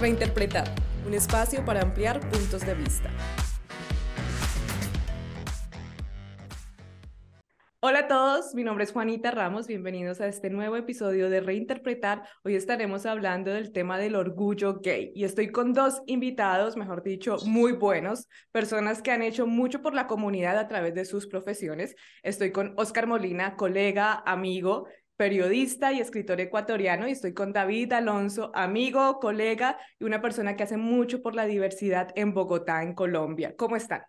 Reinterpretar, un espacio para ampliar puntos de vista. Hola a todos, mi nombre es Juanita Ramos, bienvenidos a este nuevo episodio de Reinterpretar. Hoy estaremos hablando del tema del orgullo gay y estoy con dos invitados, mejor dicho, muy buenos, personas que han hecho mucho por la comunidad a través de sus profesiones. Estoy con Oscar Molina, colega, amigo, periodista y escritor ecuatoriano y estoy con David Alonso, amigo, colega y una persona que hace mucho por la diversidad en Bogotá, en Colombia. ¿Cómo están?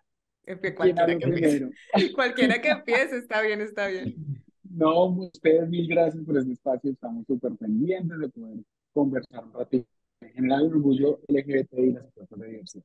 Cualquiera que, empiece. Cualquiera que empiece, está bien, está bien. No, ustedes mil gracias por este espacio, estamos súper pendientes de poder conversar un ratito. En general, el orgullo LGBT y las cosas de diversidad.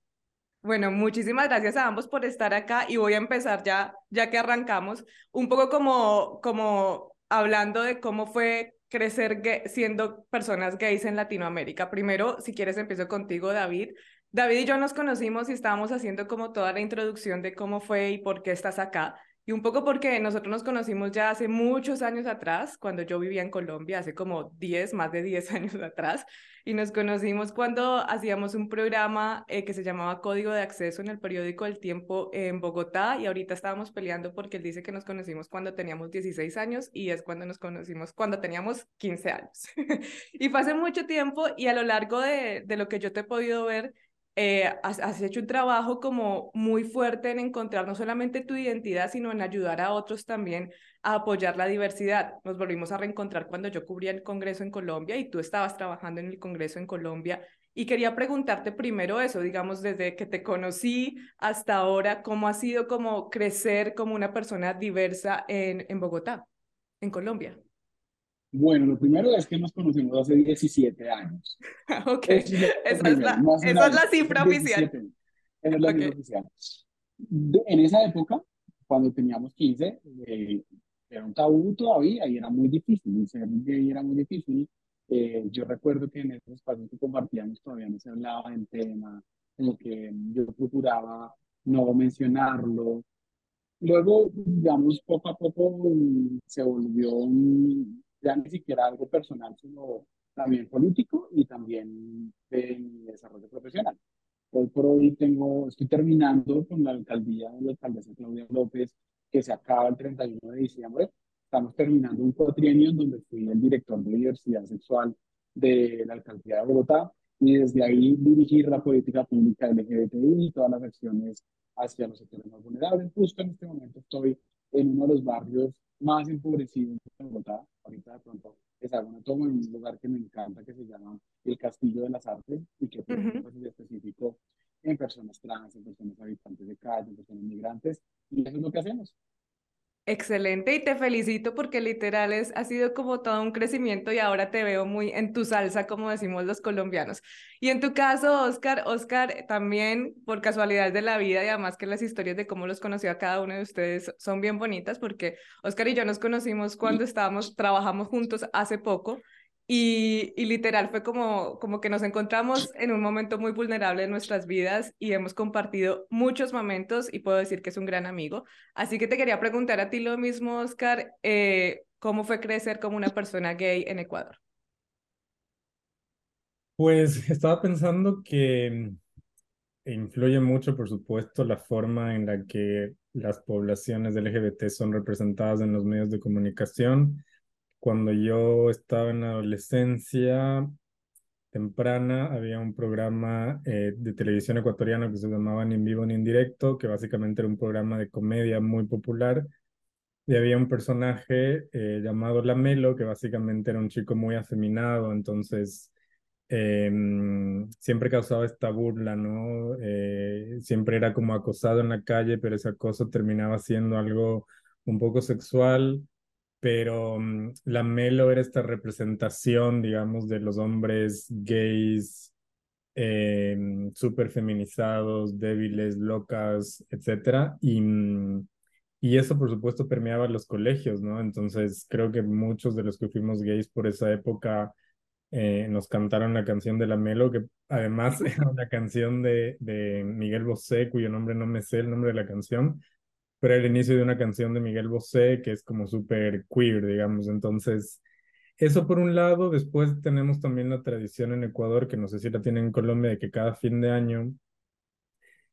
Bueno, muchísimas gracias a ambos por estar acá y voy a empezar ya, ya que arrancamos, un poco como, como hablando de cómo fue crecer siendo personas gays en Latinoamérica. Primero, si quieres, empiezo contigo, David. David y yo nos conocimos y estábamos haciendo como toda la introducción de cómo fue y por qué estás acá. Y un poco porque nosotros nos conocimos ya hace muchos años atrás, cuando yo vivía en Colombia, hace como 10, más de 10 años atrás, y nos conocimos cuando hacíamos un programa eh, que se llamaba Código de Acceso en el periódico El Tiempo en Bogotá, y ahorita estábamos peleando porque él dice que nos conocimos cuando teníamos 16 años y es cuando nos conocimos cuando teníamos 15 años. y fue hace mucho tiempo y a lo largo de, de lo que yo te he podido ver, eh, has, hecho un trabajo como muy fuerte en encontrar no solamente tu identidad, sino en ayudar a otros también a apoyar la diversidad. Nos volvimos a reencontrar cuando yo cubría el Congreso en Colombia y tú estabas trabajando en el Congreso en Colombia. Y quería preguntarte primero eso, digamos, desde que te conocí hasta ahora, ¿cómo ha sido como crecer como una persona diversa en, en Bogotá, en Colombia? Bueno, lo primero es que nos conocimos hace 17 años. ok, esa, es la, esa es la cifra oficial. Esa es la cifra oficial. en esa época, cuando teníamos 15, eh, era un tabú todavía y era muy difícil, ser gay era muy difícil. Eh, yo recuerdo que en esos espacios que compartíamos todavía no se hablaba del tema, en lo que yo procuraba no mencionarlo. Luego, digamos, poco a poco se volvió un, ya ni siquiera algo personal, sino también político y también de mi desarrollo profesional. Hoy por hoy tengo, estoy terminando con la alcaldía de la alcaldesa Claudia López, que se acaba el 31 de diciembre. Estamos terminando un cuatrienio en donde fui el director de diversidad sexual de la alcaldía de Bogotá y desde ahí dirigir la política pública LGBTI y todas las acciones hacia los sectores más vulnerables. Justo en este momento estoy en uno de los barrios más empobrecidos de Bogotá. Ahorita de pronto es algo, tomo en un lugar que me encanta que se llama el Castillo de las Artes y que tiene un -huh. específico en personas trans, en personas habitantes de calle, en personas migrantes. Y eso es lo que hacemos. Excelente y te felicito porque literal es, ha sido como todo un crecimiento y ahora te veo muy en tu salsa, como decimos los colombianos. Y en tu caso, Oscar, Oscar, también por casualidad de la vida y además que las historias de cómo los conoció a cada uno de ustedes son bien bonitas porque Oscar y yo nos conocimos cuando estábamos, trabajamos juntos hace poco y, y, literal fue como, como que nos encontramos en un momento muy vulnerable de nuestras vidas y hemos compartido muchos momentos y puedo decir que es un gran amigo. Así que te quería preguntar a ti lo mismo, Oscar, eh, ¿cómo fue crecer como una persona gay en Ecuador? Pues estaba pensando que influye mucho, por supuesto, la forma en la que las poblaciones LGBT son representadas en los medios de comunicación cuando yo estaba en la adolescencia temprana, había un programa eh, de televisión ecuatoriano que se llamaba Ni en vivo ni en directo, que básicamente era un programa de comedia muy popular. Y había un personaje eh, llamado Lamelo, que básicamente era un chico muy afeminado, entonces em, siempre causaba esta burla, ¿no? Eh, siempre era como acosado en la calle, pero ese acoso terminaba siendo algo un poco sexual pero mm, la Melo era esta representación, digamos, de los hombres gays, eh, súper feminizados, débiles, locas, etc. Y, mm, y eso, por supuesto, permeaba los colegios, ¿no? Entonces, creo que muchos de los que fuimos gays por esa época eh, nos cantaron la canción de la Melo, que además era una canción de, de Miguel Bosé, cuyo nombre no me sé el nombre de la canción, pero el inicio de una canción de Miguel Bosé que es como súper queer, digamos. Entonces, Eso por un lado, después tenemos también la tradición en Ecuador, que no sé si la tienen en Colombia, de que cada fin de año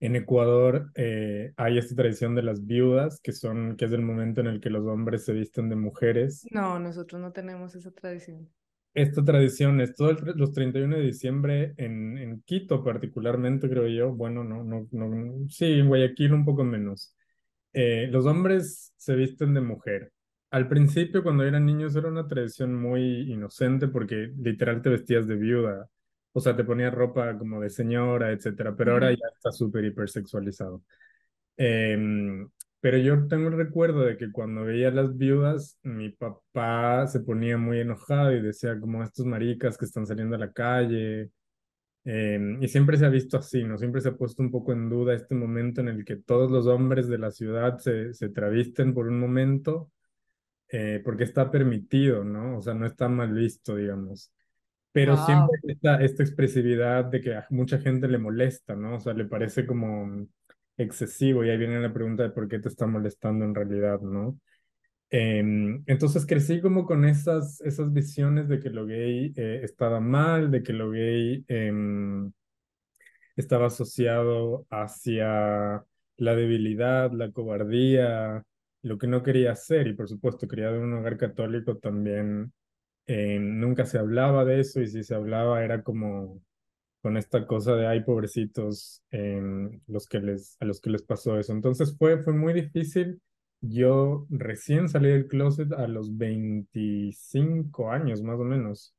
en Ecuador eh, hay esta tradición de las viudas, que, son, que es el momento en el que los hombres se visten de mujeres. No, nosotros no tenemos esa tradición. Esta tradición es todos los 31 de diciembre en, en Quito particularmente, creo yo. Bueno, no, no, no, sí, en Guayaquil un poco menos. Eh, los hombres se visten de mujer. Al principio, cuando eran niños, era una tradición muy inocente porque literal te vestías de viuda. O sea, te ponías ropa como de señora, etcétera. Pero ahora ya está súper hipersexualizado. Eh, pero yo tengo el recuerdo de que cuando veía a las viudas, mi papá se ponía muy enojado y decía como estos maricas que están saliendo a la calle. Em, y siempre se ha visto así, ¿no? Siempre se ha puesto un poco en duda este momento en el que todos los hombres de la ciudad se, se travisten por un momento, eh, porque está permitido, ¿no? O sea, no está mal visto, digamos. Pero siempre está esta expresividad de que a mucha gente le molesta, ¿no? O sea, le parece como excesivo y ahí viene la pregunta de por qué te está molestando en realidad, ¿no? Em, entonces crecí como con esas, esas visiones de que lo gay eh, estaba mal, de que lo gay em, estaba asociado hacia la debilidad, la cobardía, lo que no quería hacer y por supuesto criado en un hogar católico también em, nunca se hablaba de eso y si se hablaba era como con esta cosa de, ay, pobrecitos, los que les, a los que les pasó eso. Entonces fue, fue muy difícil. Yo recién salí del closet a los 25 años, más o menos.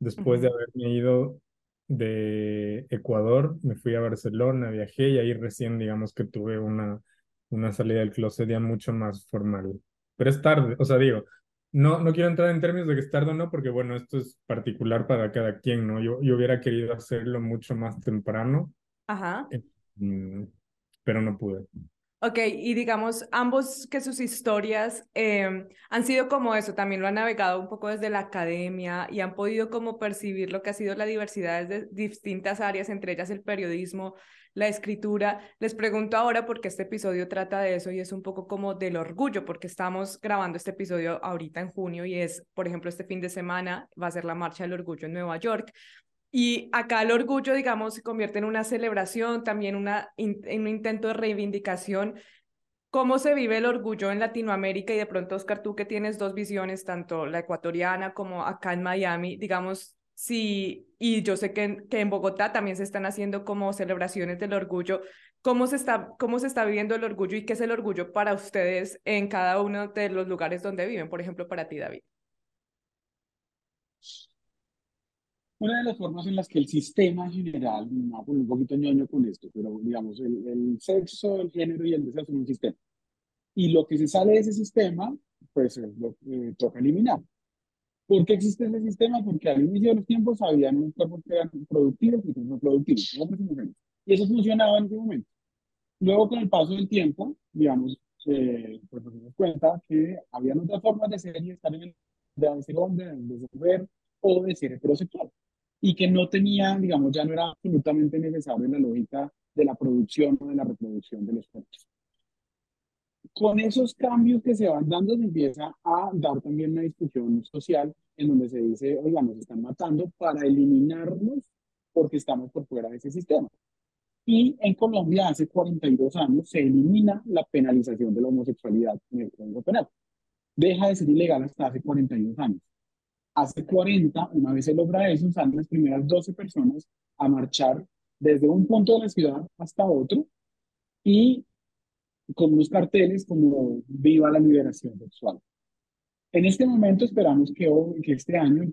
Después de haberme ido de Ecuador, me fui a Barcelona, viajé y ahí recién, digamos que tuve una, una salida del closet ya mucho más formal. Pero es tarde, o sea, digo, no, no quiero entrar en términos de que es tarde o no, porque bueno, esto es particular para cada quien, ¿no? Yo, yo hubiera querido hacerlo mucho más temprano. Ajá. Eh, mm, pero no pude. Ok, y digamos, ambos que sus historias em, han sido como eso, también lo han navegado un poco desde la academia y han podido como percibir lo que ha sido la diversidad de distintas áreas, entre ellas el periodismo, la escritura. Les pregunto ahora porque este episodio trata de eso y es un poco como del orgullo, porque estamos grabando este episodio ahorita en junio y es, por ejemplo, este fin de semana va a ser la Marcha del Orgullo en Nueva York. Y acá el orgullo, digamos, se convierte en una celebración, también una, en un intento de reivindicación. ¿Cómo se vive el orgullo en Latinoamérica? Y de pronto, Oscar, tú que tienes dos visiones, tanto la ecuatoriana como acá en Miami, digamos, Sí, y yo sé que en, que en Bogotá también se están haciendo como celebraciones del orgullo. ¿Cómo se, está, ¿Cómo se está viviendo el orgullo y qué es el orgullo para ustedes en cada uno de los lugares donde viven? Por ejemplo, para ti, David. Una de las formas en las que el sistema en general, me voy un poquito ñoño con esto, pero digamos, el, el sexo, el género y el deseo son un sistema. Y lo que se sale de ese sistema, pues lo que toca eliminar. ¿Por qué existe ese sistema? Porque al inicio de los tiempos había unos cuerpos que eran productivos y no productivos, y eso funcionaba en ese momento. Luego, con el paso del tiempo, digamos, eh, pues nos dimos cuenta que había otras formas de ser y estar en el, de ser hombre, de ser o de ser heterosexual. Y que no tenía, digamos, ya no era absolutamente necesario la lógica de la producción o de la reproducción de los cuerpos con esos cambios que se van dando se empieza a dar también una discusión social en donde se dice, oiga, nos están matando para eliminarnos porque estamos por fuera de ese sistema. Y en Colombia hace 42 años se elimina la penalización de la homosexualidad en el Código Penal. Deja de ser ilegal hasta hace 42 años. Hace 40, una vez se logra eso, salen las primeras 12 personas a marchar desde un punto de la ciudad hasta otro y con unos carteles como Viva la liberación sexual. En este momento esperamos que, que este año, el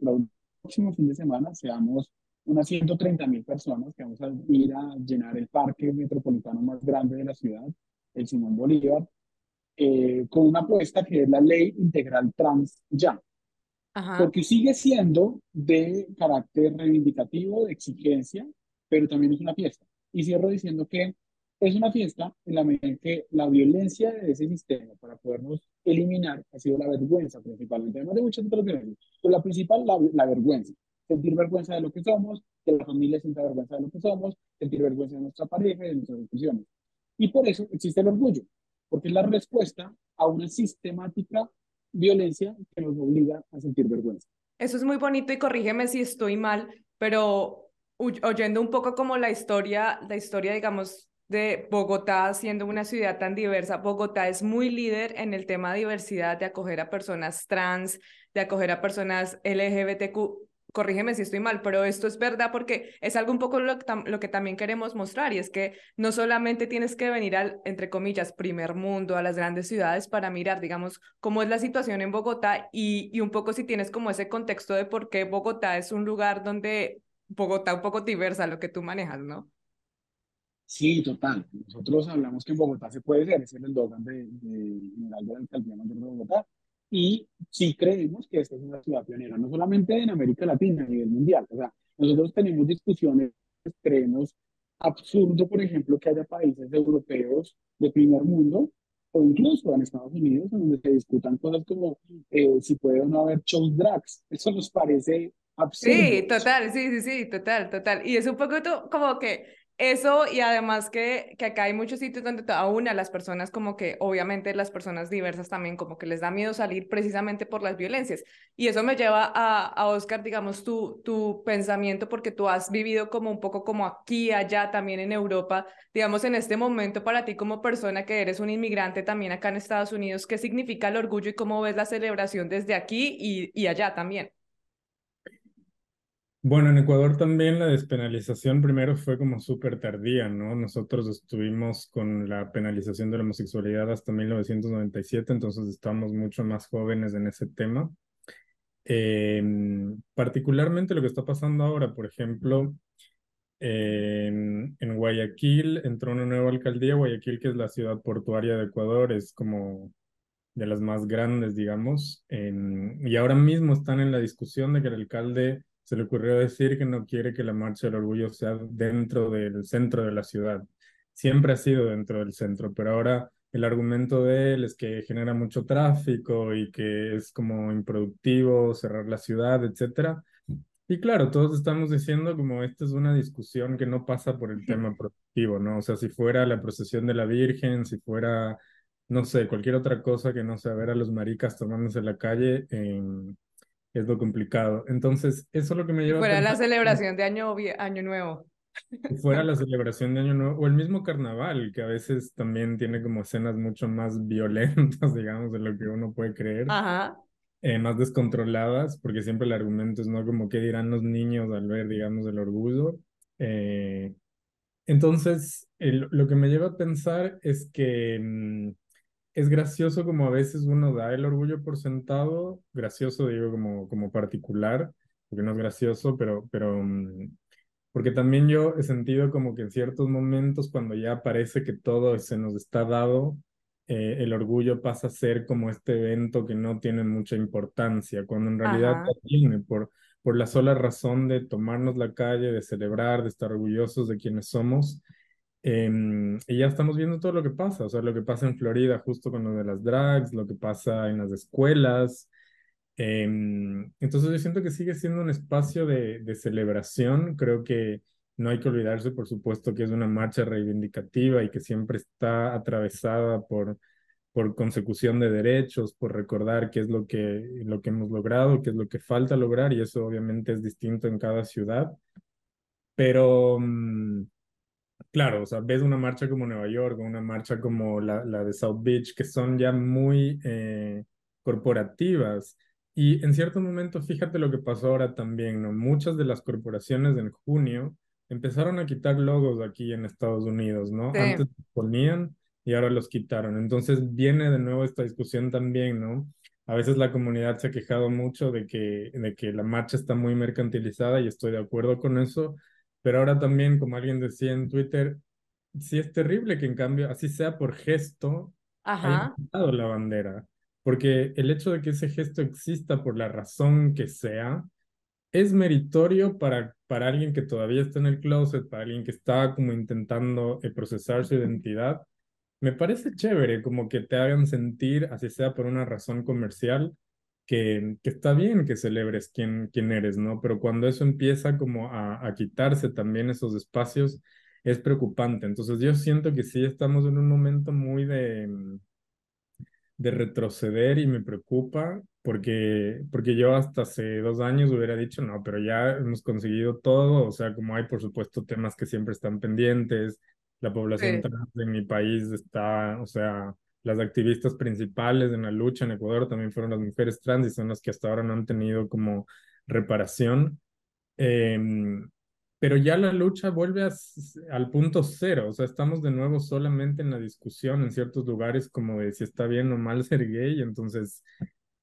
próximo fin de semana, seamos unas 130 mil personas que vamos a ir a llenar el parque metropolitano más grande de la ciudad, el Simón Bolívar, eh, con una apuesta que es la ley integral trans ya. Porque sigue siendo de carácter reivindicativo, de exigencia, pero también es una fiesta. Y cierro diciendo que es una fiesta en la medida en que la violencia de ese sistema para podernos eliminar ha sido la vergüenza principalmente, además de muchas otras violencias, pero la principal, la, la vergüenza. Sentir vergüenza de lo que somos, que la familia sienta vergüenza de lo que somos, sentir vergüenza de nuestra pareja de nuestras decisiones. Y por eso existe el orgullo, porque es la respuesta a una sistemática violencia que nos obliga a sentir vergüenza. Eso es muy bonito y corrígeme si estoy mal, pero oyendo un poco como la historia, la historia, digamos, de Bogotá siendo una ciudad tan diversa, Bogotá es muy líder en el tema de diversidad, de acoger a personas trans, de acoger a personas LGBTQ. Corrígeme si estoy mal, pero esto es verdad porque es algo un poco lo, que también queremos mostrar y es que no solamente tienes que venir al, entre comillas, primer mundo, a las grandes ciudades para mirar, digamos, cómo es la situación en Bogotá y, y un poco si tienes como ese contexto de por qué Bogotá es un lugar donde Bogotá un poco diversa, lo que tú manejas, ¿no? Sí, total. Nosotros hablamos que en Bogotá se puede ser, el dogan de, de de la Alcaldía de Bogotá, y sí creemos que esta es una ciudad pionera, no solamente en América Latina, a nivel mundial. O sea, nosotros tenemos discusiones, creemos absurdo, por ejemplo, que haya países europeos de primer mundo o incluso en Estados Unidos, donde se discutan cosas como eh, si puede o no haber shows drags. Eso nos parece absurdo. Sí, total, sí, sí, sí, total, total. Y es un poco como que eso y además que, que acá hay muchos sitios donde aún a las personas como que obviamente las personas diversas también como que les da miedo salir precisamente por las violencias. Y eso me lleva a, a Oscar, digamos, tu, tu pensamiento porque tú has vivido como un poco como aquí, allá, también en Europa, digamos, en este momento para ti como persona que eres un inmigrante también acá en Estados Unidos, ¿qué significa el orgullo y cómo ves la celebración desde aquí y, y allá también? Bueno, en Ecuador también la despenalización primero fue como súper tardía, ¿no? Nosotros estuvimos con la penalización de la homosexualidad hasta 1997, entonces estamos mucho más jóvenes en ese tema. Em, particularmente lo que está pasando ahora, por ejemplo, en, en Guayaquil entró una nueva alcaldía, Guayaquil, que es la ciudad portuaria de Ecuador, es como de las más grandes, digamos, y ahora mismo están en la discusión de que el alcalde se le ocurrió decir que no quiere que la Marcha del Orgullo sea dentro del centro de la ciudad. Siempre ha sido dentro del centro, pero ahora el argumento de él es que genera mucho tráfico y que es como improductivo cerrar la ciudad, etc. Y claro, todos estamos diciendo como esta es una discusión que no pasa por el tema productivo, ¿no? O sea, si fuera la procesión de la Virgen, si fuera, no sé, cualquier otra cosa que no sea ver a los maricas tomándose la calle, en es lo complicado. Entonces, eso es lo que me lleva fuera la celebración de año, año Nuevo. Fuera la celebración de Año Nuevo, o el mismo carnaval, que a veces también tiene como escenas mucho más violentas, digamos, de lo que uno puede creer. Ajá. Eh, más descontroladas, porque siempre el argumento es, ¿no? Como qué dirán los niños al ver, digamos, el orgullo. Eh, entonces, lo que me lleva a pensar es que mm, es gracioso como a veces uno da el orgullo por sentado, gracioso digo como, como particular, porque no es gracioso, pero, pero mm, porque también yo he sentido como que en ciertos momentos cuando ya parece que todo se nos está dado, eh, el orgullo pasa a ser como este evento que no tiene mucha importancia, cuando en realidad tiene por, por la sola razón de tomarnos la calle, de celebrar, de estar orgullosos de quienes somos Em, y ya estamos viendo todo lo que pasa, o sea, lo que pasa en Florida justo con lo de las drags, lo que pasa en las escuelas. Em, entonces yo siento que sigue siendo un espacio de, de, celebración. Creo que no hay que olvidarse, por supuesto, que es una marcha reivindicativa y que siempre está atravesada por, por consecución de derechos, por recordar qué es lo que, lo que hemos logrado, qué es lo que falta lograr, y eso obviamente es distinto en cada ciudad. Pero... Mm, Claro, o sea, ves una marcha como Nueva York una marcha como la, la de South Beach, que son ya muy eh, corporativas. Y en cierto momento, fíjate lo que pasó ahora también, ¿no? Muchas de las corporaciones en junio empezaron a quitar logos aquí en Estados Unidos, ¿no? Antes ponían y ahora los quitaron. Entonces viene de nuevo esta discusión también, ¿no? A veces la comunidad se ha quejado mucho de que, de que la marcha está muy mercantilizada y estoy de acuerdo con eso, pero ahora también, como alguien decía en Twitter, sí es terrible que en cambio, así sea por gesto, Ajá. dado la bandera. Porque el hecho de que ese gesto exista por la razón que sea, es meritorio para, para alguien que todavía está en el closet, para alguien que está como intentando eh, procesar su identidad. Me parece chévere como que te hagan sentir, así sea por una razón comercial, que, que, está bien que celebres quién, quién eres, ¿no? Pero cuando eso empieza como a, a, quitarse también esos espacios, es preocupante. Entonces yo siento que sí estamos en un momento muy de, de retroceder y me preocupa porque, porque yo hasta hace dos años hubiera dicho, no, pero ya hemos conseguido todo, o sea, como hay por supuesto temas que siempre están pendientes, la población trans de mi país está, o sea, las activistas principales en la lucha en Ecuador también fueron las mujeres trans y son las que hasta ahora no han tenido como reparación. Em, pero ya la lucha vuelve al punto cero, o sea, estamos de nuevo solamente en la discusión en ciertos lugares como de si está bien o mal ser gay, entonces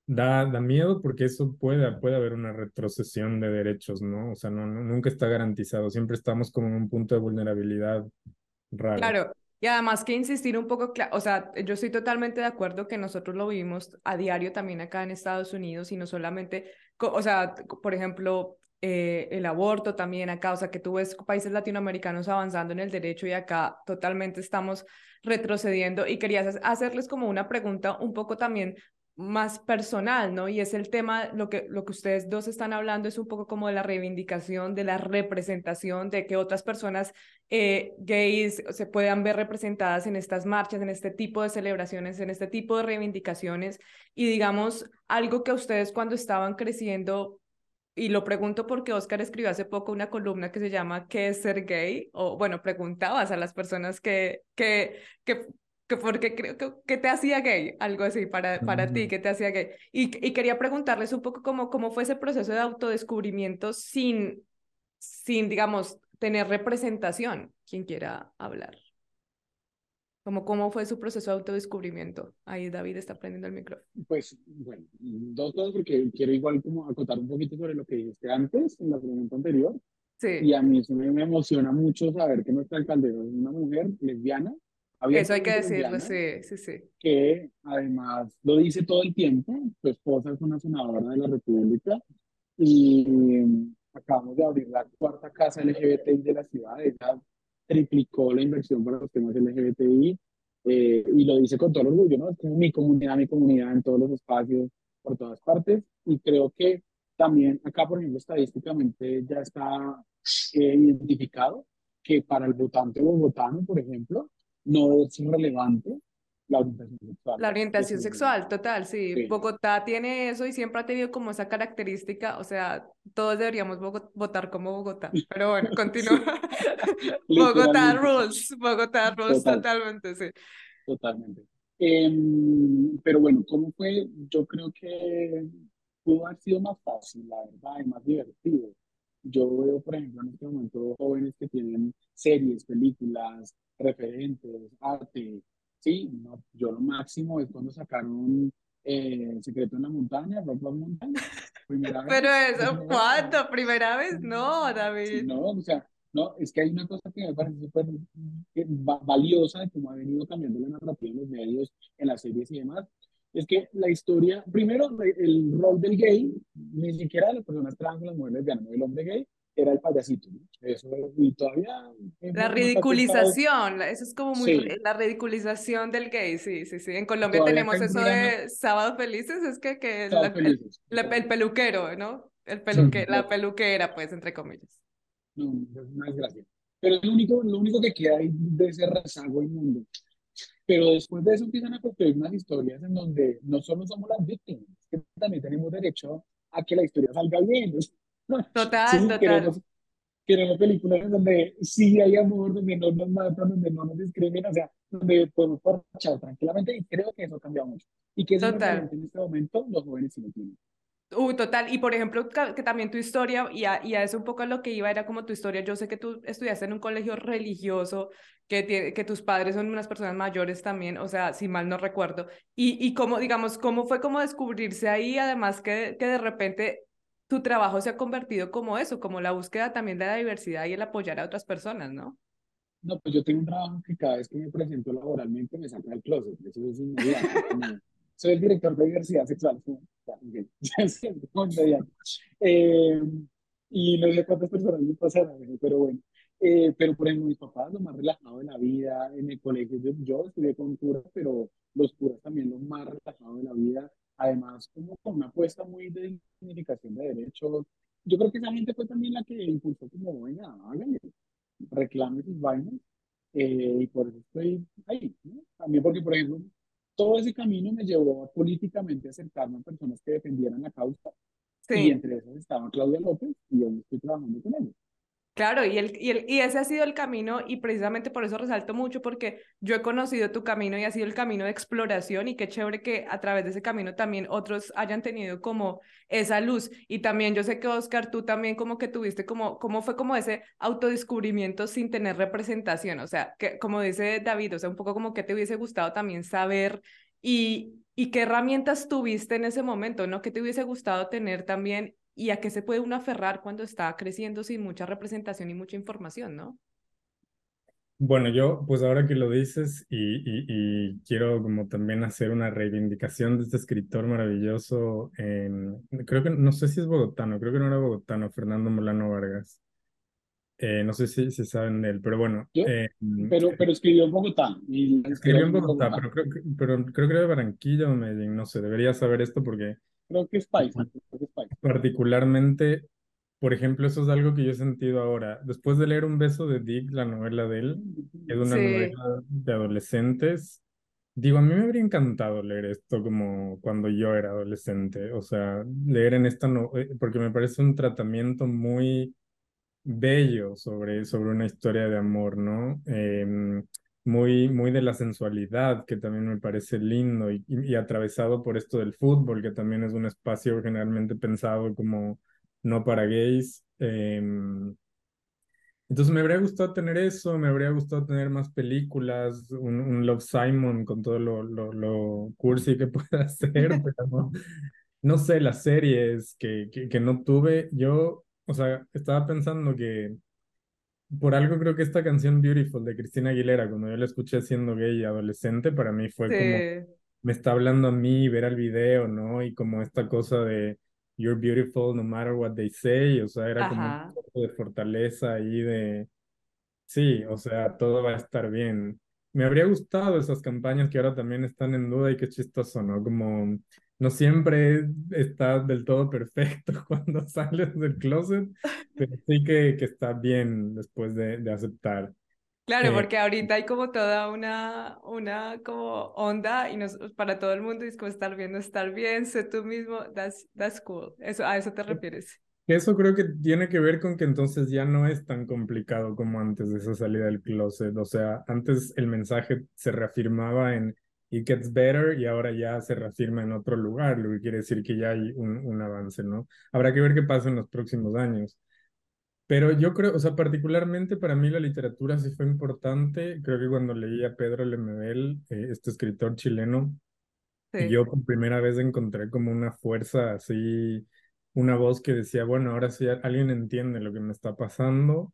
da, da miedo porque eso puede, puede haber una retrocesión de derechos, ¿no? O sea, nunca está garantizado, siempre estamos como en un punto de vulnerabilidad raro. Claro, y además que insistir un poco, o sea, yo estoy totalmente de acuerdo que nosotros lo vivimos a diario también acá en Estados Unidos y no solamente, o sea, por ejemplo, eh, el aborto también acá, o sea, que tú ves países latinoamericanos avanzando en el derecho y acá totalmente estamos retrocediendo. Y querías hacerles como una pregunta un poco también más personal, ¿no? Y es el tema, lo que, lo que ustedes dos están hablando es un poco como de la reivindicación, de la representación, de que otras personas eh, gays se puedan ver representadas en estas marchas, en este tipo de celebraciones, en este tipo de reivindicaciones. Y digamos, algo que ustedes cuando estaban creciendo y lo pregunto porque Oscar escribió hace poco una columna que se llama ¿Qué es ser gay? O bueno, preguntabas a las personas que, que, que porque creo que, que, te hacía gay, algo así para, para ti, que te hacía gay. Y, y quería preguntarles un poco cómo, cómo fue ese proceso de autodescubrimiento sin, sin, digamos, tener representación. Quien quiera hablar. Como cómo fue su proceso de autodescubrimiento. Ahí David está prendiendo el micrófono. Pues, bueno, dos cosas porque quiero igual como acotar un poquito sobre lo que dijiste antes, en la pregunta anterior. Sí. Y a mí eso me, emociona mucho saber que nuestra alcaldesa es una mujer lesbiana. Eso hay que decirlo, sí, sí, sí. Que además lo dice todo el tiempo. Su esposa es una senadora de la República y acabamos de abrir la cuarta casa LGBTI de la ciudad. Ella triplicó la inversión para los temas LGBTI eh, y lo dice con todo orgullo, ¿no? Es como mi comunidad, mi comunidad en todos los espacios, por todas partes. Y creo que también acá, por ejemplo, estadísticamente ya está eh, identificado que para el votante bogotano, por ejemplo, no es relevante la orientación sexual. La orientación sexual, total, sí. Bogotá tiene eso y siempre ha tenido como esa característica, o sea, todos deberíamos votar como Bogotá, pero bueno, continúa. Bogotá rules, Bogotá rules totalmente, sí. Totalmente. Em, pero bueno, ¿cómo fue? Yo creo que pudo haber sido más fácil, la verdad, y más divertido. Yo veo, por ejemplo, en este momento jóvenes que tienen series, películas, referentes, arte, Sí, no, yo lo máximo es cuando sacaron eh, Secreto en la Montaña, Rock Montaña. Primera Pero eso, ¿cuándo? ¿Primera vez? No, David. no, o sea, no, es que hay una cosa que me parece súper valiosa de cómo ha venido cambiando la narrativa en los medios, en las series y demás. Es que la historia, primero, el rol del gay, ni siquiera de las personas trans, las mujeres lesbianas, el hombre gay, era el payasito. Eso, y todavía... La ridiculización, eso es como muy... La ridiculización del gay, sí, sí, sí. En Colombia tenemos eso de sábados felices, es que, que el, el, peluquero, ¿no? El peluque, la peluquera, pues, entre comillas. No, no es gracia. Pero es lo único, lo único que queda ahí de ese rezago mundo Pero después de eso empiezan a construir unas historias en donde no solo somos las víctimas, que también tenemos derecho a que la historia salga bien. Total, total. Queremos, queremos películas donde sí hay amor, donde no nos matan, donde no nos discriminan, o sea, donde podemos parchar tranquilamente y creo que eso cambia mucho. Y que eso total. en este momento los jóvenes sí lo tienen. Uy, total. Y por ejemplo, que también tu historia, y a, y a, eso un poco lo que iba era como tu historia. Yo sé que tú estudiaste en un colegio religioso, que, que tus padres son unas personas mayores también, o sea, si mal no recuerdo. Y, y cómo, digamos, cómo fue como descubrirse ahí, además que, que de repente tu trabajo se ha convertido como eso, como la búsqueda también de la diversidad y el apoyar a otras personas, ¿no? No, pues yo tengo un trabajo que cada vez que me presento laboralmente me saca del closet, eso es inmediato. soy el director de diversidad sexual. eh, y no sé cuántas personas me pasaron, pero bueno. Eh, pero por ejemplo, mis papás, lo más relajado de la vida, en el colegio, yo, yo estudié con curas, pero los curas también lo más relajado de la vida además como con una apuesta muy de significación de derechos. Yo creo que esa gente fue también la que impulsó como, venga, háganle, reclame sus vainas, eh, y por eso estoy ahí, ¿no? También porque, por ejemplo, todo ese camino me llevó políticamente a acercarme a personas que defendieran la causa. Y entre esas estaba Claudia López y yo estoy trabajando con ella. Claro, y, el, y, el, y ese ha sido el camino y precisamente por eso resalto mucho porque yo he conocido tu camino y ha sido el camino de exploración y qué chévere que a través de ese camino también otros hayan tenido como esa luz. Y también yo sé que Oscar, tú también como que tuviste como, cómo fue como ese autodescubrimiento sin tener representación, o sea, que como dice David, o sea, un poco como que te hubiese gustado también saber y, y qué herramientas tuviste en ese momento, ¿no? ¿Qué te hubiese gustado tener también y a qué se puede uno aferrar cuando está creciendo sin mucha representación y mucha información, ¿no? Bueno, yo pues ahora que lo dices y, y, quiero como también hacer una reivindicación de este escritor maravilloso, creo que no sé si es bogotano, creo que no era bogotano, Fernando Molano Vargas. Eh, no sé si, si, saben de él, pero bueno. Eh, pero, pero escribió en Bogotá. Y escribió en Bogotá, Pero, creo, pero creo que era de Barranquilla o Medellín, no sé, debería saber esto porque Creo que es paisa. Particularmente, por ejemplo, eso es algo que yo he sentido ahora. Después de leer Un beso de Dick, la novela de él, que es una novela de adolescentes, digo, a mí me habría encantado leer esto como cuando yo era adolescente. O sea, leer en esta novela, eh, porque me parece un tratamiento muy bello sobre, sobre una historia de amor, ¿no? Eh, muy, muy de la sensualidad, que también me parece lindo, y, y, atravesado por esto del fútbol, que también es un espacio generalmente pensado como no para gays. Em, entonces me habría gustado tener eso, me habría gustado tener más películas, un, un Love Simon con todo lo, lo, lo cursi que pueda hacer, pero no, no sé, las series que, que, que no tuve. Yo, o sea, estaba pensando que por algo creo que esta canción Beautiful de Cristina Aguilera, cuando yo la escuché siendo gay y adolescente, para mí fue como, me está hablando a mí ver el video, ¿no? Y como esta cosa de You're beautiful no matter what they say, o sea, era como un poco de fortaleza ahí de, sí, o sea, todo va a estar bien. Me habría gustado esas campañas que ahora también están en duda y qué chistoso, ¿no? Como no siempre está del todo perfecto cuando sales del closet, pero sí que, que está bien después de, de aceptar. Claro, eh, porque ahorita hay como toda una, una como onda y nos, para todo el mundo es como estar bien, estar bien, sé tú mismo, that's, that's cool. Eso, ¿A eso te refieres? Eso creo que tiene que ver con que entonces ya no es tan complicado como antes de esa salida del closet. O sea, antes el mensaje se reafirmaba en it gets better y ahora ya se reafirma en otro lugar, lo que quiere decir que ya hay un, un avance, ¿no? Habrá que ver qué pasa en los próximos años. Pero yo creo, o sea, particularmente para mí la literatura sí fue importante. Creo que cuando leí a Pedro Lemebel, eh, este escritor chileno, yo por primera vez encontré como una fuerza así, una voz que decía, bueno, ahora sí alguien entiende lo que me está pasando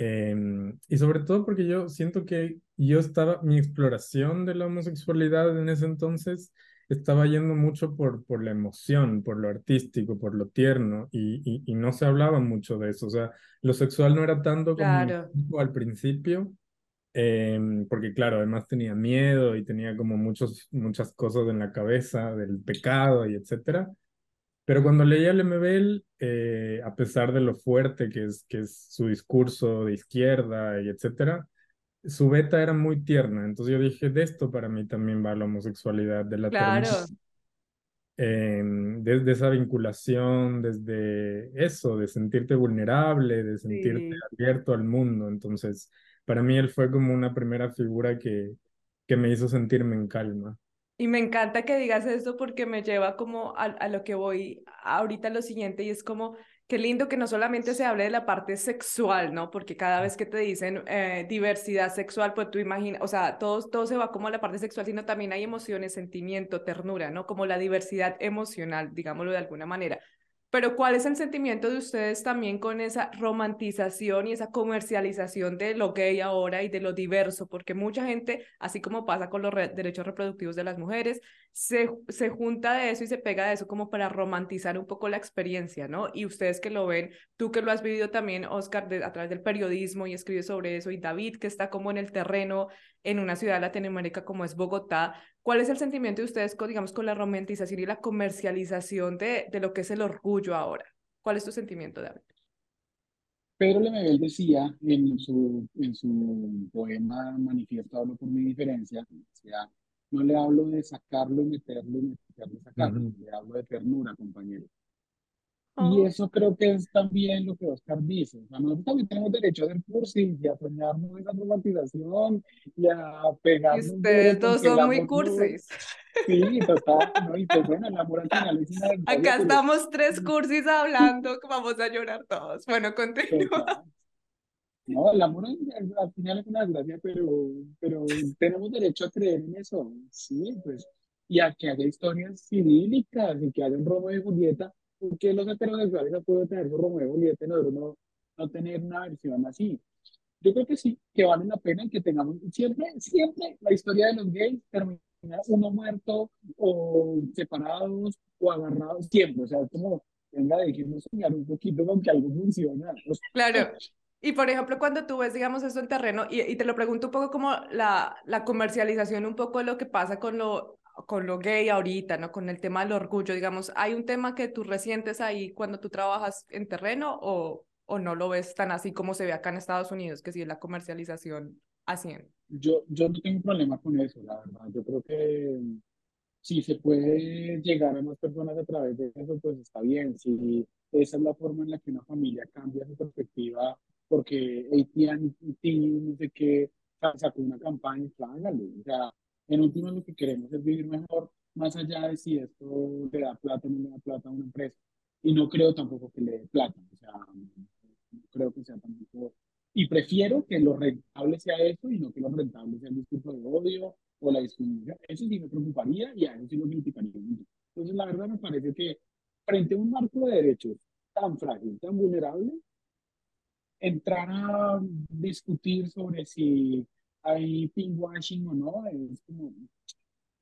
Em, y sobre todo porque yo siento que yo estaba, mi exploración de la homosexualidad en ese entonces estaba yendo mucho por, por la emoción, por lo artístico, por lo tierno, y, y, no se hablaba mucho de eso. O sea, lo sexual no era tanto como al principio, em, porque claro, además tenía miedo y tenía como muchos, muchas cosas en la cabeza del pecado y etcétera. Pero cuando leía Lemebel, eh, a pesar de lo fuerte que es, que es su discurso de izquierda y etcétera, su beta era muy tierna. Entonces yo dije, de esto para mí también va la homosexualidad, de la claro. Desde esa vinculación, desde eso, de sentirte vulnerable, de sentirte abierto al mundo. Entonces, para mí él fue como una primera figura que, que me hizo sentirme en calma. Y me encanta que digas esto porque me lleva como a, lo que voy ahorita lo siguiente y es como, qué lindo que no solamente se hable de la parte sexual, ¿no? Porque cada vez que te dicen eh, diversidad sexual, pues tú imaginas, o sea, todo, todo se va como a la parte sexual, sino también hay emociones, sentimiento, ternura, ¿no? Como la diversidad emocional, digámoslo de alguna manera. Pero ¿cuál es el sentimiento de ustedes también con esa romantización y esa comercialización de lo gay ahora y de lo diverso? Porque mucha gente, así como pasa con los derechos reproductivos de las mujeres, se, se junta de eso y se pega de eso como para romantizar un poco la experiencia, ¿no? Y ustedes que lo ven, tú que lo has vivido también, Oscar, a través del periodismo y escribes sobre eso, y David que está como en el terreno en una ciudad de Latinoamérica como es Bogotá, ¿Cuál es el sentimiento de ustedes, con, digamos, con la romantización y la comercialización de, de lo que es el orgullo ahora? ¿Cuál es tu sentimiento, David? Pedro Lemebel decía en su, en su poema Manifiesto Hablo por mi diferencia, decía, no le hablo de sacarlo y meterlo y meterlo y sacarlo, le hablo de ternura, compañero. Y eso creo que es también lo que Oscar dice. O sea, nosotros también tenemos derecho a hacer cursis y a soñarnos esa romantización y a pegarnos. Y ustedes dos son muy cursis. Sí, total. ¿no? Y pues bueno, el amor al final es una Acá estamos tres cursis hablando, vamos a llorar todos. Bueno, continúa. No, el amor al final es una desgracia, pero, pero tenemos derecho a creer en eso. Sí, pues. Y a que haya historias idílicas y que haya un Romeo y Julieta porque los heterosexuales no pueden tener su Romeo y Julieta no, no, tener una versión así? Yo creo que sí, que vale la pena que tengamos siempre, siempre la historia de los gays termina uno muerto o separados o agarrados, siempre, o sea, es como, venga, dejemos soñar un poquito con que algo funciona. Claro. Y por ejemplo, cuando tú ves, digamos, esto en terreno, y, y, te lo pregunto un poco como la, la comercialización, un poco de lo que pasa con lo con lo gay ahorita, ¿no? Con el tema del orgullo, digamos, ¿hay un tema que tú resientes ahí cuando tú trabajas en terreno o, o no lo ves tan así como se ve acá en Estados Unidos, que sí es la comercialización haciendo? Yo, yo no tengo problema con eso, la verdad. Yo creo que si se puede llegar a más personas a través de eso, pues está bien. Si esa es la forma en la que una familia cambia su perspectiva, porque AT&T, no sé qué, sacó una campaña, pues hágalo. O sea, en último, lo que queremos es vivir mejor, más allá de si esto le da plata o no le da plata a una empresa. Y no creo tampoco que le dé plata, o sea, no creo que sea tampoco... Y prefiero que lo rentable sea eso y no que lo rentable sea el discurso de odio o la discriminación. Eso sí me preocuparía y a eso sí lo criticaría Entonces, la verdad me parece que frente a un marco de derechos tan frágil, tan vulnerable, entrar a discutir sobre si hay pinkwashing o no, es como,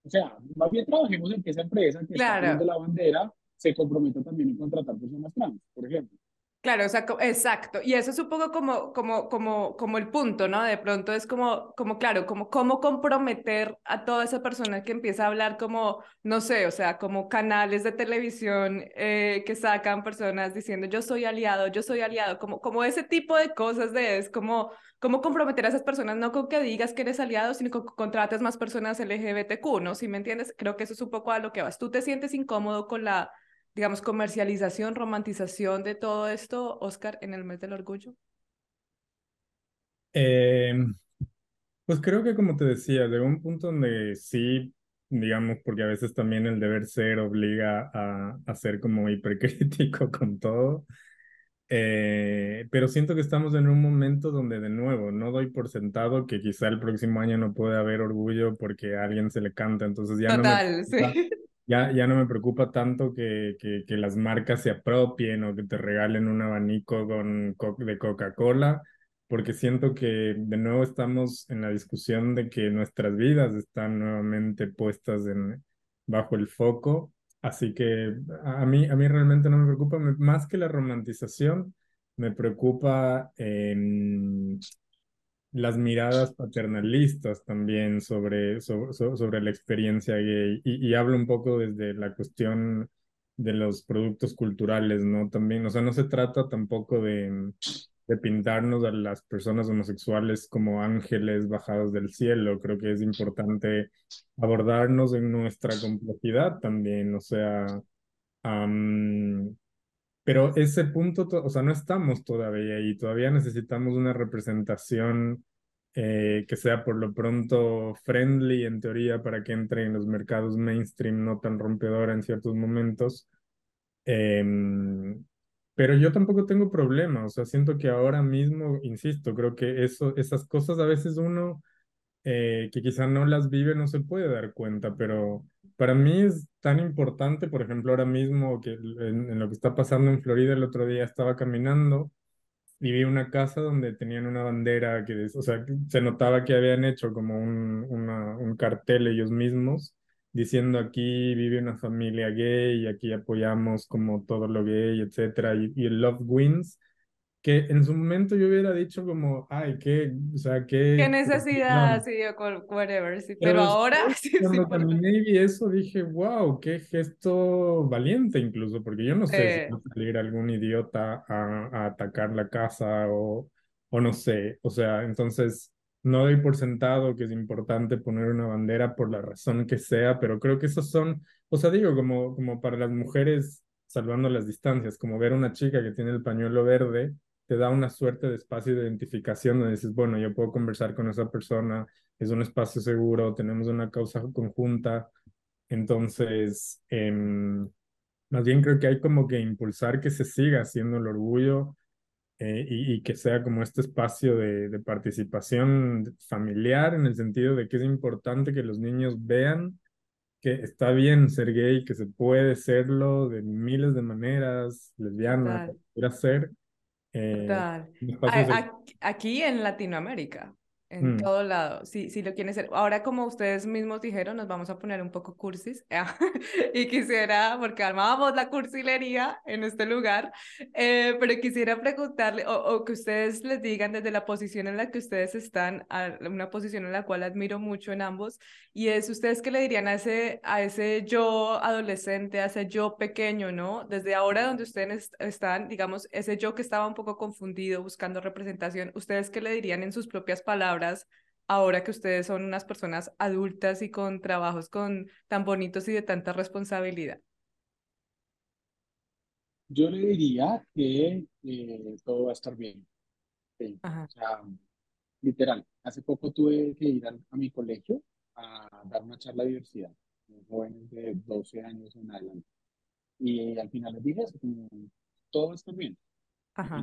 o sea, más bien trabajemos en que esa empresa que está está la bandera se comprometa también en contratar personas trans, por ejemplo. Claro, o sea, exacto. Y eso es un poco como, como, como, como el punto, ¿no? De pronto es como, como claro, como cómo comprometer a toda esa persona que empieza a hablar como, no sé, o sea, como canales de televisión eh, que sacan personas diciendo yo soy aliado, yo soy aliado, como, como ese tipo de cosas de es como, cómo comprometer a esas personas, no con que digas que eres aliado, sino con que contrates más personas LGBTQ, ¿no? Si me entiendes, creo que eso es un poco a lo que vas. ¿Tú te sientes incómodo con la digamos, comercialización, romantización de todo esto, Oscar, en el mes del orgullo? Em, pues creo que como te decía, de un punto donde sí, digamos, porque a veces también el deber ser obliga a, a ser como hipercrítico con todo, eh, pero siento que estamos en un momento donde de nuevo no doy por sentado que quizá el próximo año no puede haber orgullo porque a alguien se le canta, entonces ya Total, no sí ya, ya no me preocupa tanto que, que, que, las marcas se apropien o que te regalen un abanico con, de Coca-Cola, porque siento que de nuevo estamos en la discusión de que nuestras vidas están nuevamente puestas en, bajo el foco. Así que a mí, a mí realmente no me preocupa, más que la romantización, me preocupa las miradas paternalistas también sobre, sobre, sobre la experiencia gay y, y, hablo un poco desde la cuestión de los productos culturales, ¿no? También, o sea, no se trata tampoco de, de pintarnos a las personas homosexuales como ángeles bajados del cielo, creo que es importante abordarnos en nuestra complejidad también, o sea, pero ese punto, o sea, no estamos todavía ahí, todavía necesitamos una representación eh, que sea por lo pronto friendly en teoría para que entre en los mercados mainstream, no tan rompedora en ciertos momentos. Em, pero yo tampoco tengo problema, o sea, siento que ahora mismo, insisto, creo que eso, esas cosas a veces uno eh, que quizá no las vive no se puede dar cuenta, pero para mí es tan importante, por ejemplo, ahora mismo que en, lo que está pasando en Florida, el otro día estaba caminando y vi una casa donde tenían una bandera que, o sea, se notaba que habían hecho como un, una, un cartel ellos mismos diciendo aquí vive una familia gay y aquí apoyamos como todo lo gay, etcétera, y, y el Love Wins que en su momento yo hubiera dicho como, ay, qué, o sea, qué... Qué necesidad, sí, o whatever, sí, pero, ahora... Sí, cuando terminé y vi eso dije, wow, qué gesto valiente incluso, porque yo no sé si va a salir algún idiota a, a, atacar la casa o, o no sé, o sea, entonces no doy por sentado que es importante poner una bandera por la razón que sea, pero creo que esos son, o sea, digo, como, como para las mujeres, salvando las distancias, como ver a una chica que tiene el pañuelo verde, te da una suerte de espacio de identificación donde dices, bueno, yo puedo conversar con esa persona, es un espacio seguro, tenemos una causa conjunta, entonces, em, más bien creo que hay como que impulsar que se siga haciendo el orgullo eh, y, que sea como este espacio de, de, participación familiar en el sentido de que es importante que los niños vean que está bien ser gay, que se puede serlo de miles de maneras, lesbiana, puede ser. Eh, Aquí en Latinoamérica en mm. todo lado, si, si lo quieren ser. Ahora, como ustedes mismos dijeron, nos vamos a poner un poco cursis y quisiera, porque armábamos la cursilería en este lugar, eh, pero quisiera preguntarle o, que ustedes les digan desde la posición en la que ustedes están, a una posición en la cual admiro mucho en ambos, y es ustedes qué le dirían a ese, a ese yo adolescente, a ese yo pequeño, ¿no? Desde ahora donde ustedes están, digamos, ese yo que estaba un poco confundido buscando representación, ¿ustedes qué le dirían en sus propias palabras? Ahora que ustedes son unas personas adultas y con trabajos con tan bonitos y de tanta responsabilidad? Yo le diría que eh, todo va a estar bien. O sea, literal, hace poco tuve que ir a, mi colegio a dar una charla de diversidad, jóvenes de 12 años en adelante. Y al final les dije eso, todo va a estar bien. Ajá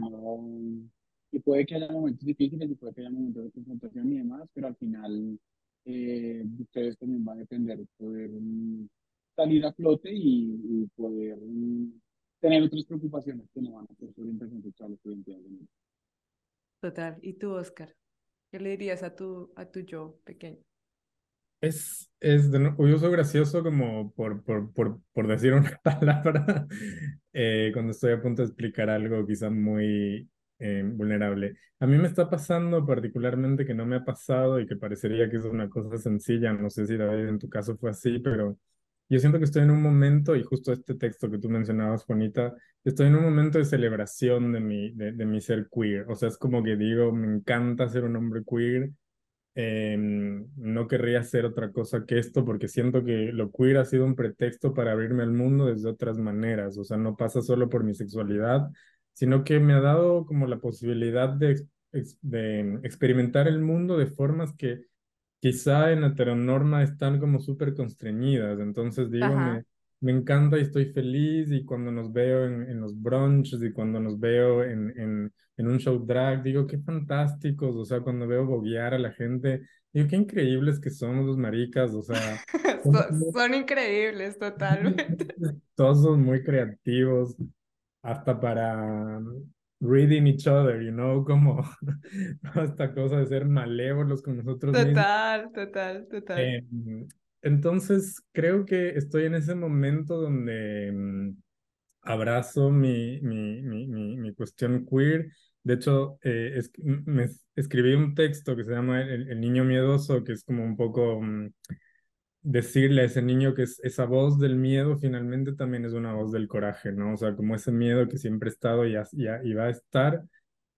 y puede que haya momentos difíciles y puede que haya momentos de confrontación y demás, pero al final eh, ustedes también van a depender de poder mm, salir a flote y, poder mm, tener otras preocupaciones que no van a ser su orientación sexual o su identidad de Total. ¿Y tú, Oscar? ¿Qué le dirías a tu, a tu yo pequeño? Es, es de curioso, gracioso como por, por, por, por decir una palabra eh, cuando estoy a punto de explicar algo quizá muy eh, vulnerable. A mí me está pasando particularmente que no me ha pasado y que parecería que es una cosa sencilla, no sé si David en tu caso fue así, pero yo siento que estoy en un momento, y justo este texto que tú mencionabas, Juanita, estoy en un momento de celebración de mi, de, de mi ser queer. O sea, es como que digo, me encanta ser un hombre queer. Em, no querría hacer otra cosa que esto porque siento que lo queer ha sido un pretexto para abrirme al mundo desde otras maneras. O sea, no pasa solo por mi sexualidad, sino que me ha dado como la posibilidad de, de experimentar el mundo de formas que quizá en heteronorma están como súper constreñidas. Entonces digo, me, me, encanta y estoy feliz y cuando nos veo en, en los brunches y cuando nos veo en, en, en, un show drag, digo, qué fantásticos, o sea, cuando veo boguear a la gente, digo, qué increíbles que somos los maricas, o sea. son, son increíbles, totalmente. Todos son muy creativos hasta para reading each other, you know, como esta cosa de ser malévolos con nosotros total, Total, total, em, entonces, creo que estoy en ese momento donde em, abrazo mi, mi, mi, mi, cuestión queer. De hecho, eh, me escribí un texto que se llama el, el, niño miedoso, que es como un poco mm, decirle a ese niño que es, esa voz del miedo finalmente también es una voz del coraje, ¿no? O sea, como ese miedo que siempre ha estado y, y, va a estar,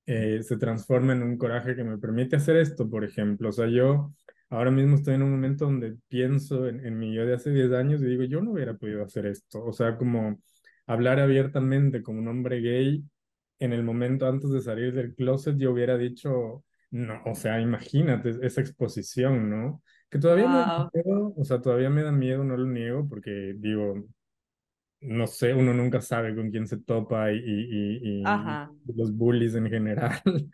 eh, se transforma en un coraje que me permite hacer esto, por ejemplo. O sea, yo ahora mismo estoy en un momento donde pienso en, en mi yo de hace 10 años y digo, yo no hubiera podido hacer esto. O sea, como hablar abiertamente como un hombre gay en el momento antes de salir del closet, yo hubiera dicho, no, o sea, imagínate esa exposición, ¿no? Que todavía me da miedo, o sea, todavía me da miedo, no lo niego, porque digo, no sé, uno nunca sabe con quién se topa y, y, y, los bullies en general.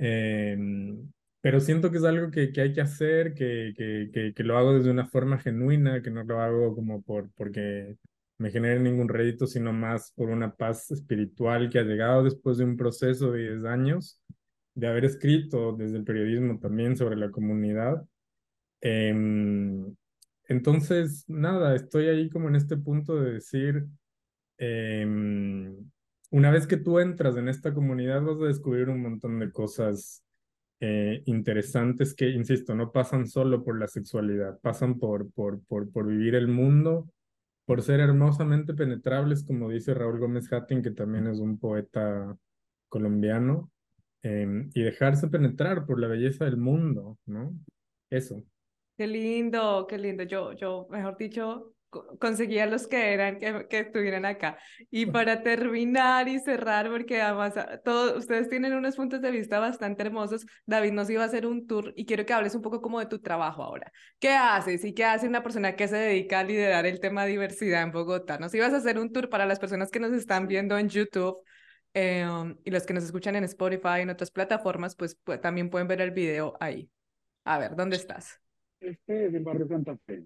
Em, pero siento que es algo que, que hay que hacer, que, que, que, que, lo hago desde una forma genuina, que no lo hago como por, porque me genere ningún rédito, sino más por una paz espiritual que ha llegado después de un proceso de 10 años de haber escrito desde el periodismo también sobre la comunidad Em, entonces, nada, estoy ahí como en este punto de decir, em, una vez que tú entras en esta comunidad vas a descubrir un montón de cosas eh, interesantes que, insisto, no pasan solo por la sexualidad, pasan por, por, por, por vivir el mundo, por ser hermosamente penetrables, como dice Raúl Gómez Hattin, que también es un poeta colombiano, em, y dejarse penetrar por la belleza del mundo, ¿no? Eso. Qué lindo, qué lindo. Yo, yo, mejor dicho, conseguía los que eran, que, que, estuvieran acá. Y para terminar y cerrar, porque además ah, todos ustedes tienen unos puntos de vista bastante hermosos, David nos iba a hacer un tour y quiero que hables un poco como de tu trabajo ahora. ¿Qué haces y qué hace una persona que se dedica a liderar el tema diversidad en Bogotá? Nos ibas a hacer un tour para las personas que nos están viendo en YouTube. Em, y los que nos escuchan en Spotify y en otras plataformas, pues, pues también pueden ver el video ahí. A ver, ¿dónde estás? Este es el barrio Santa Fe.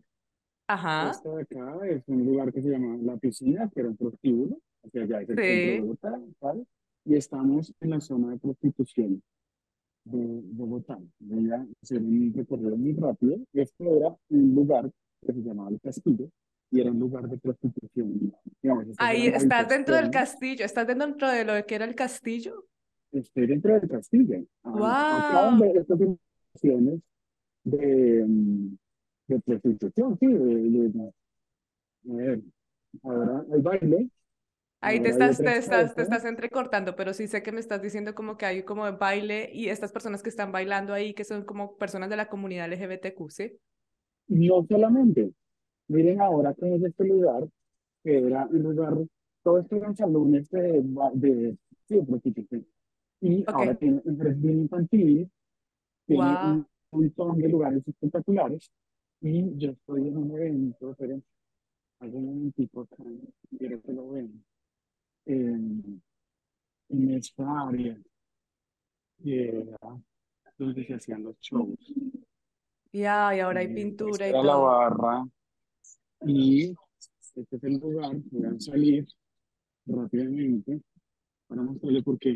Ajá. Esta de acá es un lugar que se llama La Piscina, que era un prostíbulo, hacia allá es el centro de Bogotá. Y estamos en la zona de prostitución de Bogotá. Voy a hacer un recorrido muy rápido. Esto era un lugar que se llamaba El Castillo y era un lugar de prostitución. Ahí estás dentro del castillo, estás dentro de lo que era el castillo. Estoy dentro del castillo. Wow. Acá estas de, de prostitución, sí, de, ahora el baile. Ahí te estás, te estás, te estás entrecortando, pero sí sé que me estás diciendo como que hay como baile y estas personas que están bailando ahí, que son como personas de la comunidad LGBTQ, ¿sí? No solamente. Miren ahora que es este lugar, que era un lugar, todo esto eran salones de, de, de prostitución. Y ahora tiene un jardín infantil, tiene un montón de lugares espectaculares y yo estoy en un evento, pero hay un momentico acá, quiero que lo vean, en, en esta área que era donde se hacían los shows. Ya, y ahora hay pintura y todo. la barra y este es el lugar, voy a salir rápidamente para mostrarle por qué.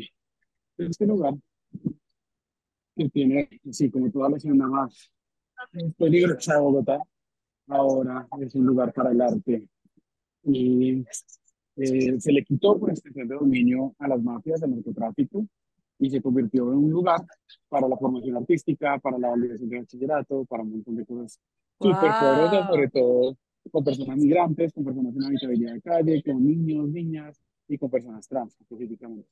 Este lugar que tiene, así como toda la zona más peligrosa de Bogotá, ahora es un lugar para el arte. Y eh, se le quitó por extensión de dominio a las mafias del narcotráfico y se convirtió en un lugar para la formación artística, para la validación de bachillerato, para un montón de cosas súper poderosas, sobre todo con personas migrantes, con personas en habitabilidad de calle, con niños, niñas y con personas trans específicamente.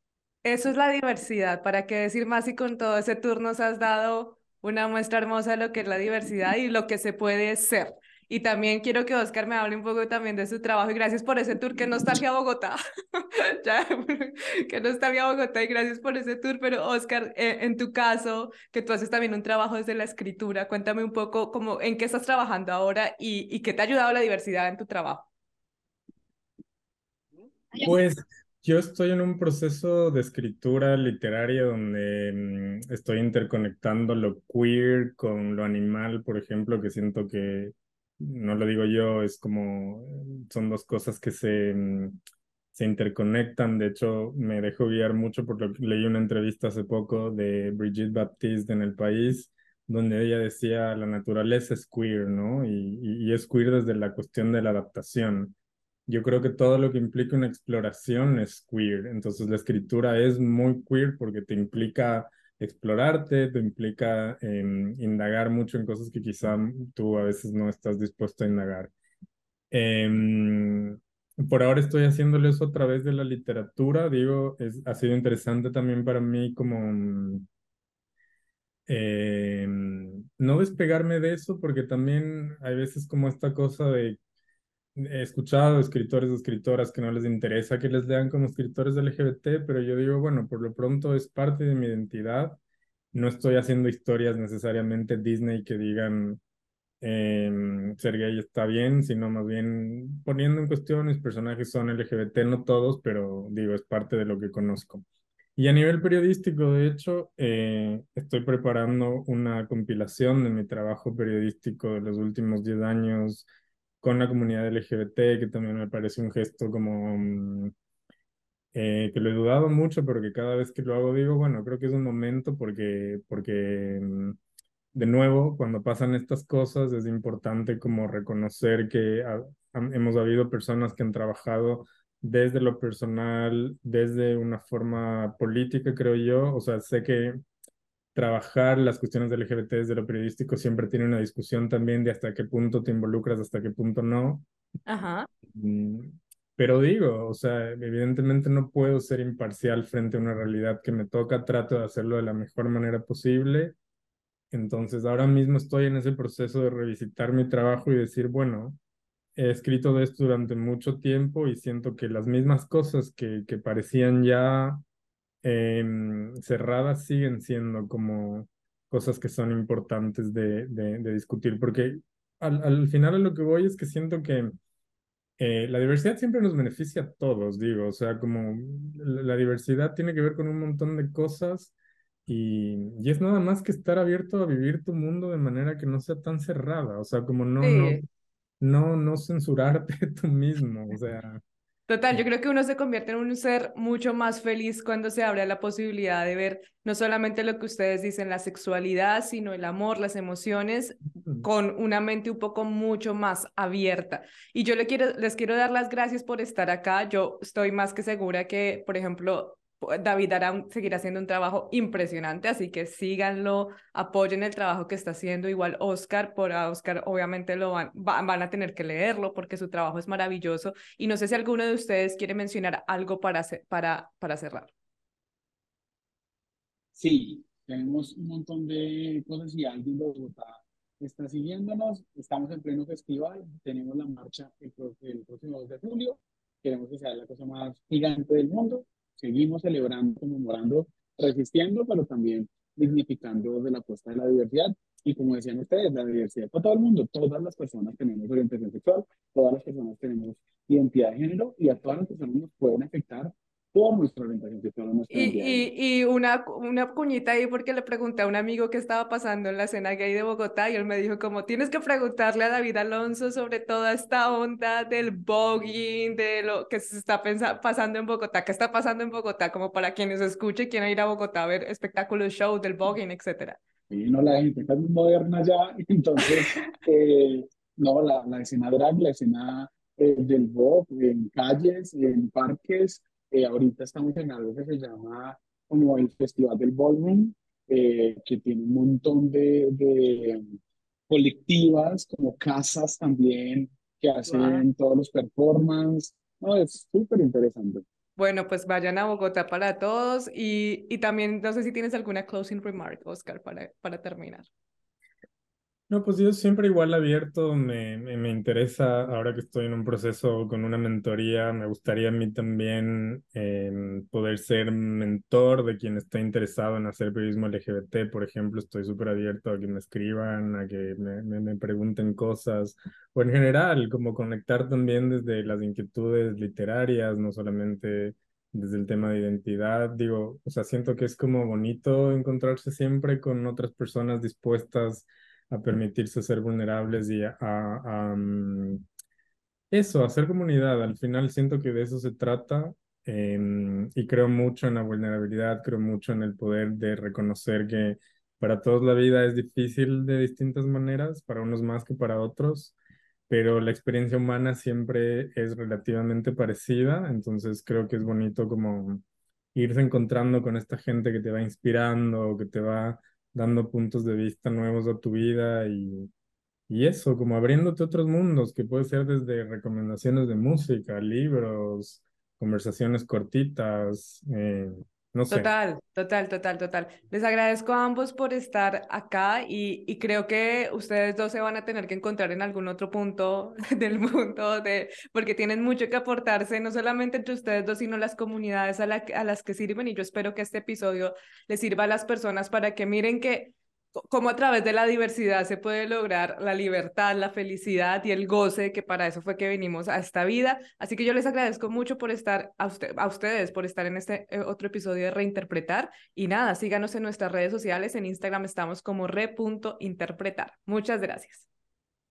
Eso es la diversidad. ¿Para qué decir más? Y con todo ese tour nos has dado una muestra hermosa de lo que es la diversidad y lo que se puede ser. Y también quiero que Oscar me hable un poco también de su trabajo y gracias por ese tour, que nostalgia Bogotá, ya, que nostalgia Bogotá y gracias por ese tour, pero Oscar, eh, en tu caso, que tú haces también un trabajo desde la escritura, cuéntame un poco cómo, en qué estás trabajando ahora y, y qué te ha ayudado la diversidad en tu trabajo. Pues yo estoy en un proceso de escritura literaria donde mm, estoy interconectando lo queer con lo animal, por ejemplo, que siento que, no lo digo yo, es como, son dos cosas que se, mm, se interconectan. De hecho, me dejo guiar mucho por lo que leí una entrevista hace poco de Brigitte Baptiste en El País, donde ella decía, la naturaleza es queer, ¿no? Y, y es queer desde la cuestión de la adaptación yo creo que todo lo que implica una exploración es queer. Entonces la escritura es muy queer porque te implica explorarte, te implica em, indagar mucho en cosas que quizá tú a veces no estás dispuesto a indagar. Em, por ahora estoy haciéndolo eso a través de la literatura, digo, es, ha sido interesante también para mí como... Em, no despegarme de eso porque también hay veces como esta cosa de he escuchado escritores o escritoras que no les interesa que les lean como escritores LGBT, pero yo digo, bueno, por lo pronto es parte de mi identidad. No estoy haciendo historias necesariamente Disney que digan eh, ser gay está bien, sino más bien poniendo en cuestión mis personajes son LGBT, no todos, pero digo, es parte de lo que conozco. Y a nivel periodístico, de hecho, eh, estoy preparando una compilación de mi trabajo periodístico de los últimos 10 años con la comunidad LGBT, que también me parece un gesto como mm, eh, que lo he dudado mucho, pero que cada vez que lo hago digo, bueno, creo que es un momento porque, porque mm, de nuevo, cuando pasan estas cosas es importante como reconocer que hemos habido personas que han trabajado desde lo personal, desde una forma política, creo yo. O sea, sé que trabajar las cuestiones del LGBT desde lo periodístico siempre tiene una discusión también de hasta qué punto te involucras, hasta qué punto no. Ajá. Mm, Pero digo, o sea, evidentemente no puedo ser imparcial frente a una realidad que me toca, trato de hacerlo de la mejor manera posible. Entonces, ahora mismo estoy en ese proceso de revisitar mi trabajo y decir, bueno, he escrito de esto durante mucho tiempo y siento que las mismas cosas que, que parecían ya em, cerradas siguen siendo como cosas que son importantes de, de, de discutir, porque al, al final a lo que voy es que siento que eh, la diversidad siempre nos beneficia a todos, digo, o sea, como la, diversidad tiene que ver con un montón de cosas y, y, es nada más que estar abierto a vivir tu mundo de manera que no sea tan cerrada, o sea, como no, no, no, no censurarte tú mismo, o sea. Total, yo creo que uno se convierte en un ser mucho más feliz cuando se abre la posibilidad de ver no solamente lo que ustedes dicen, la sexualidad, sino el amor, las emociones, con una mente un poco mucho más abierta. Y yo le quiero, les quiero dar las gracias por estar acá. Yo estoy más que segura que, por ejemplo, David hará seguirá haciendo un trabajo impresionante, así que síganlo, apoyen el trabajo que está haciendo. Igual Oscar, por Oscar obviamente lo van, van a tener que leerlo porque su trabajo es maravilloso. Y no sé si alguno de ustedes quiere mencionar algo para, para, para cerrar. Sí, tenemos un montón de cosas y alguien de Bogotá está siguiéndonos. Estamos en pleno festival, tenemos la marcha el, el próximo 2 de julio. Queremos que sea la cosa más gigante del mundo seguimos celebrando, conmemorando, resistiendo, pero también dignificando de la puesta de la diversidad. Y como decían ustedes, la diversidad para todo el mundo, todas las personas tenemos orientación sexual, todas las personas tenemos identidad de género y a todas las personas nos pueden afectar por nuestra orientación sexual. y, y, y, una, una cuñita ahí porque le pregunté a un amigo qué estaba pasando en la escena gay de Bogotá y él me dijo como tienes que preguntarle a David Alonso sobre toda esta onda del voguing, de lo que se está pasando en Bogotá, qué está pasando en Bogotá, como para quienes escuchen, quieran ir a Bogotá a ver espectáculos, shows del voguing, etcétera. Sí, no, la gente está muy moderna ya, entonces, eh, no, la, la escena drag, la escena eh, del vogue en calles, en parques, eh, ahorita estamos en algo que se llama como el Festival del Ballroom, eh, que tiene un montón de, de, colectivas, como casas también, que hacen todos los performances. No, es súper interesante. Bueno, pues vayan a Bogotá para todos y, y también no sé si tienes alguna closing remark, Oscar, para, para terminar. No, pues yo siempre igual abierto, me, me, interesa, ahora que estoy en un proceso con una mentoría, me gustaría a mí también em, poder ser mentor de quien está interesado en hacer periodismo LGBT, por ejemplo, estoy súper abierto a que me escriban, a que me, me, pregunten cosas, o en general, como conectar también desde las inquietudes literarias, no solamente desde el tema de identidad, digo, o sea, siento que es como bonito encontrarse siempre con otras personas dispuestas a permitirse ser vulnerables y a, mm, eso, hacer comunidad. Al final siento que de eso se trata em, y creo mucho en la vulnerabilidad, creo mucho en el poder de reconocer que para todos la vida es difícil de distintas maneras, para unos más que para otros, pero la experiencia humana siempre es relativamente parecida, entonces creo que es bonito como irse encontrando con esta gente que te va inspirando, que te va dando puntos de vista nuevos a tu vida y, y eso, como abriéndote otros mundos, que puede ser desde recomendaciones de música, libros, conversaciones cortitas, eh, Total, total, total, total. Les agradezco a ambos por estar acá y, y, creo que ustedes dos se van a tener que encontrar en algún otro punto del mundo, de, porque tienen mucho que aportarse, no solamente entre ustedes dos, sino las comunidades a, la, a las que sirven. Y yo espero que este episodio les sirva a las personas para que miren que cómo a través de la diversidad se puede lograr la libertad, la felicidad y el goce, que para eso fue que vinimos a esta vida. Así que yo les agradezco mucho por estar, a, a ustedes, por estar en este eh, otro episodio de Reinterpretar. Y nada, síganos en nuestras redes sociales. En Instagram estamos como re.interpretar. Muchas gracias.